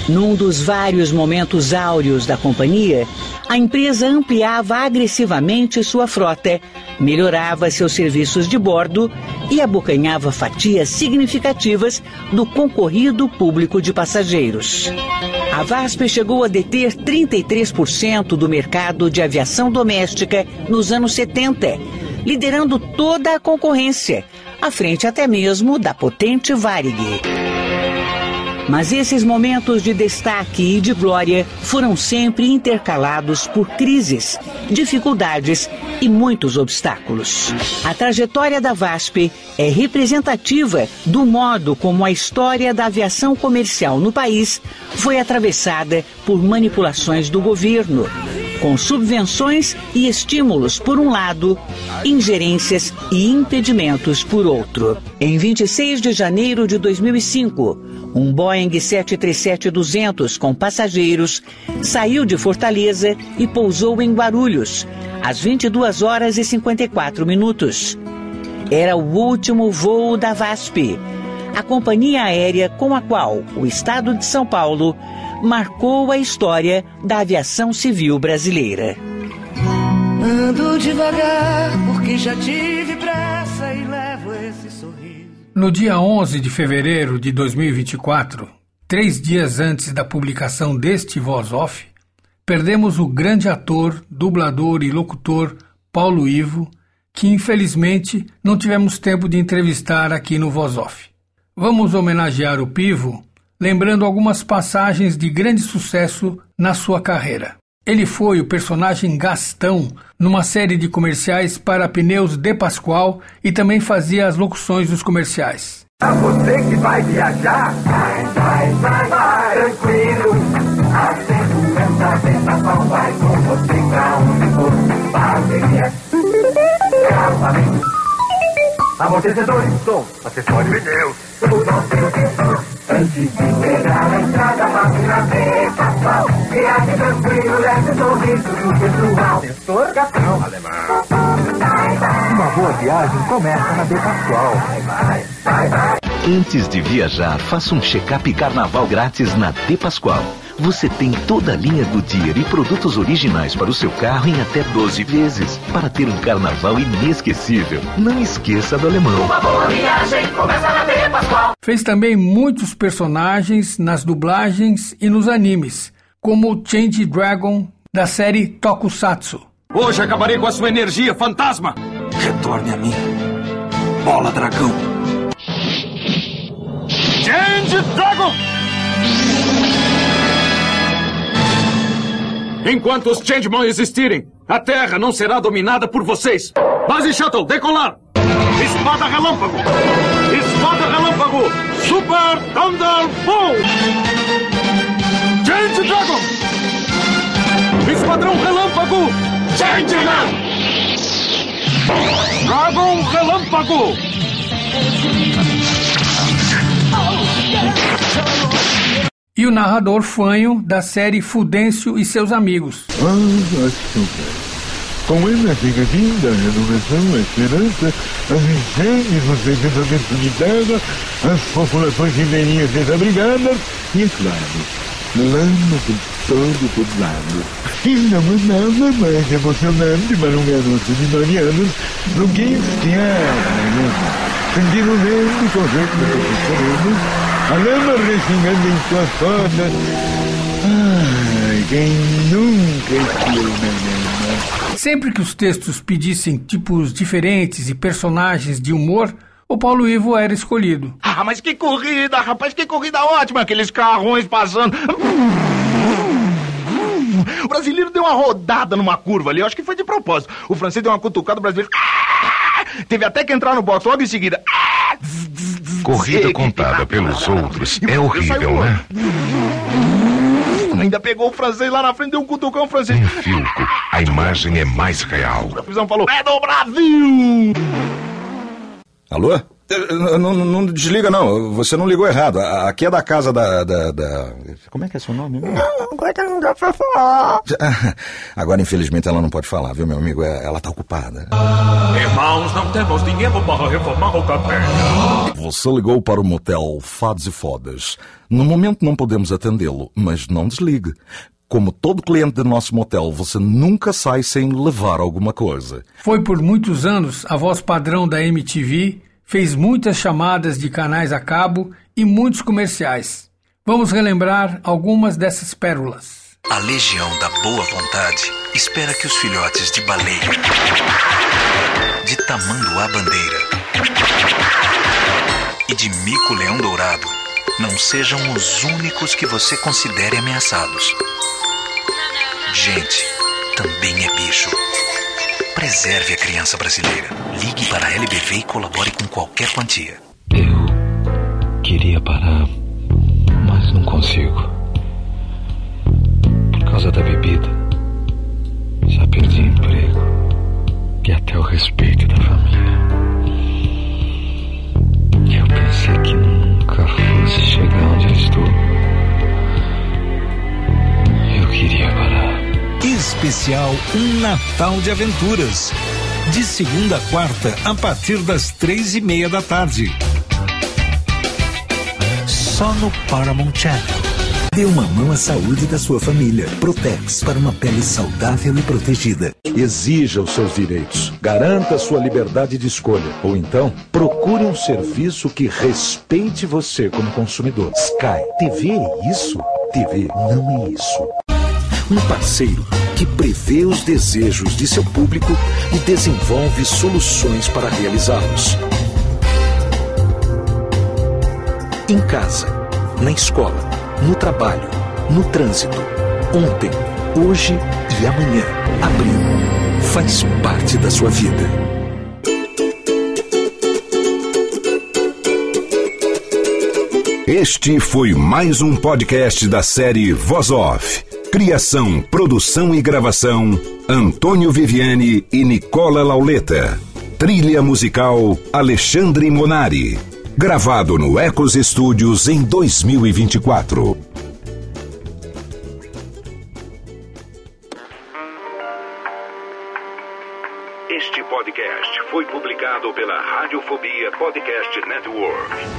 Num dos vários momentos áureos da companhia, a empresa ampliava agressivamente sua frota, melhorava seus serviços de bordo e abocanhava fatias significativas do concorrido público de passageiros. A VASP chegou a deter 33% do mercado de aviação doméstica nos anos 70, liderando toda a concorrência, à frente até mesmo da potente Varig. Mas esses momentos de destaque e de glória foram sempre intercalados por crises, dificuldades e muitos obstáculos. A trajetória da VASP é representativa do modo como a história da aviação comercial no país foi atravessada por manipulações do governo, com subvenções e estímulos por um lado, ingerências e impedimentos por outro. Em 26 de janeiro de 2005, um Boeing 737-200 com passageiros saiu de Fortaleza e pousou em Guarulhos, às 22 horas e 54 minutos. Era o último voo da VASP, a companhia aérea com a qual o Estado de São Paulo marcou a história da aviação civil brasileira. Ando devagar porque já tive pressa e levo esse sorriso. No dia 11 de fevereiro de 2024, três dias antes da publicação deste Voz Off, perdemos o grande ator, dublador e locutor Paulo Ivo, que infelizmente não tivemos tempo de entrevistar aqui no Voz Off. Vamos homenagear o Pivo lembrando algumas passagens de grande sucesso na sua carreira. Ele foi o personagem Gastão numa série de comerciais para pneus De Pascoal e também fazia as locuções dos comerciais. A você que vai viajar, vai, vai, vai, vai, tranquilo. A 150 De Pascoal vai com você pra onde for. Amortecedores, som, acessórios, pneus, tudo nosso Antes de pegar a estrada, máquina de Pascoal. Viagem tranquilo, leve sorriso do pessoal. Sensor Gatão Alemão. Uma boa viagem começa na De Pascoal. Antes de viajar, faça um check-up carnaval grátis na De Pascoal. Você tem toda a linha do dia e produtos originais para o seu carro em até 12 vezes. Para ter um carnaval inesquecível, não esqueça do alemão. Uma boa viagem começa na De Pascoal. Fez também muitos personagens nas dublagens e nos animes, como o Change Dragon da série Tokusatsu. Hoje acabarei com a sua energia, fantasma! Retorne a mim, bola dragão. Change Dragon! Enquanto os Changemon existirem, a Terra não será dominada por vocês. Base Shuttle, decolar! Espada Relâmpago! Espada Relâmpago! Super Thunderbolt! Change Dragon! Esquadrão Relâmpago! Changeman! Dragon Relâmpago! E o narrador fanho da série Fudêncio e seus amigos. Com essa ficatinha da renovação, a esperança, as enchentes, os desentamentos de terra, as populações ribeirinhas desabrigadas e, é claro, lama por todo por lado. E não há nada mais emocionante para um garoto de 9 anos. Do que esquiar na lama, sentindo vento correndo pelos terrenos, a em suas cordas. Ai, quem nunca na lama? Sempre que os textos pedissem tipos diferentes e personagens de humor, o Paulo Ivo era escolhido. Ah, mas que corrida, rapaz, que corrida ótima, aqueles carrões passando. O brasileiro deu uma rodada numa curva ali, eu acho que foi de propósito. O francês deu uma cutucada, o brasileiro. Teve até que entrar no box logo em seguida. Corrida contada pelos outros é horrível, né? Ainda pegou o francês lá na frente, deu um cutucão francês. Em Filco, a imagem é mais real. A visão falou: É do Brasil! Alô? Não, não, não, desliga, não. Você não ligou errado. Aqui é da casa da. da, da... Como é que é seu nome? Agora que não dá pra falar. Agora, infelizmente, ela não pode falar, viu, meu amigo? Ela tá ocupada. Irmãos, não temos dinheiro para reformar o café. Você ligou para o motel Fados e Fodas. No momento não podemos atendê-lo, mas não desligue. Como todo cliente do nosso motel, você nunca sai sem levar alguma coisa. Foi por muitos anos a voz padrão da MTV, fez muitas chamadas de canais a cabo e muitos comerciais. Vamos relembrar algumas dessas pérolas. A legião da boa vontade espera que os filhotes de baleia, de tamanduá bandeira e de mico-leão dourado não sejam os únicos que você considere ameaçados. Gente, também é bicho. Preserve a criança brasileira. Ligue para a LBV e colabore com qualquer quantia. Queria parar, mas não consigo. Por causa da bebida. Já perdi emprego. E até o respeito da família. Eu pensei que nunca fosse chegar onde eu estou. Eu queria parar. Especial Um Natal de Aventuras. De segunda a quarta, a partir das três e meia da tarde. Só no Paramount Channel. Dê uma mão à saúde da sua família. Protex para uma pele saudável e protegida. Exija os seus direitos. Garanta a sua liberdade de escolha. Ou então, procure um serviço que respeite você como consumidor. Sky. TV é isso? TV não é isso. Um parceiro que prevê os desejos de seu público e desenvolve soluções para realizá-los. Em casa, na escola, no trabalho, no trânsito. Ontem, hoje e amanhã. Abril faz parte da sua vida. Este foi mais um podcast da série Voz Off. Criação, produção e gravação: Antônio Viviane e Nicola Lauleta. Trilha musical: Alexandre Monari. Gravado no Ecos Studios em 2024. Este podcast foi publicado pela Radiofobia Podcast Network.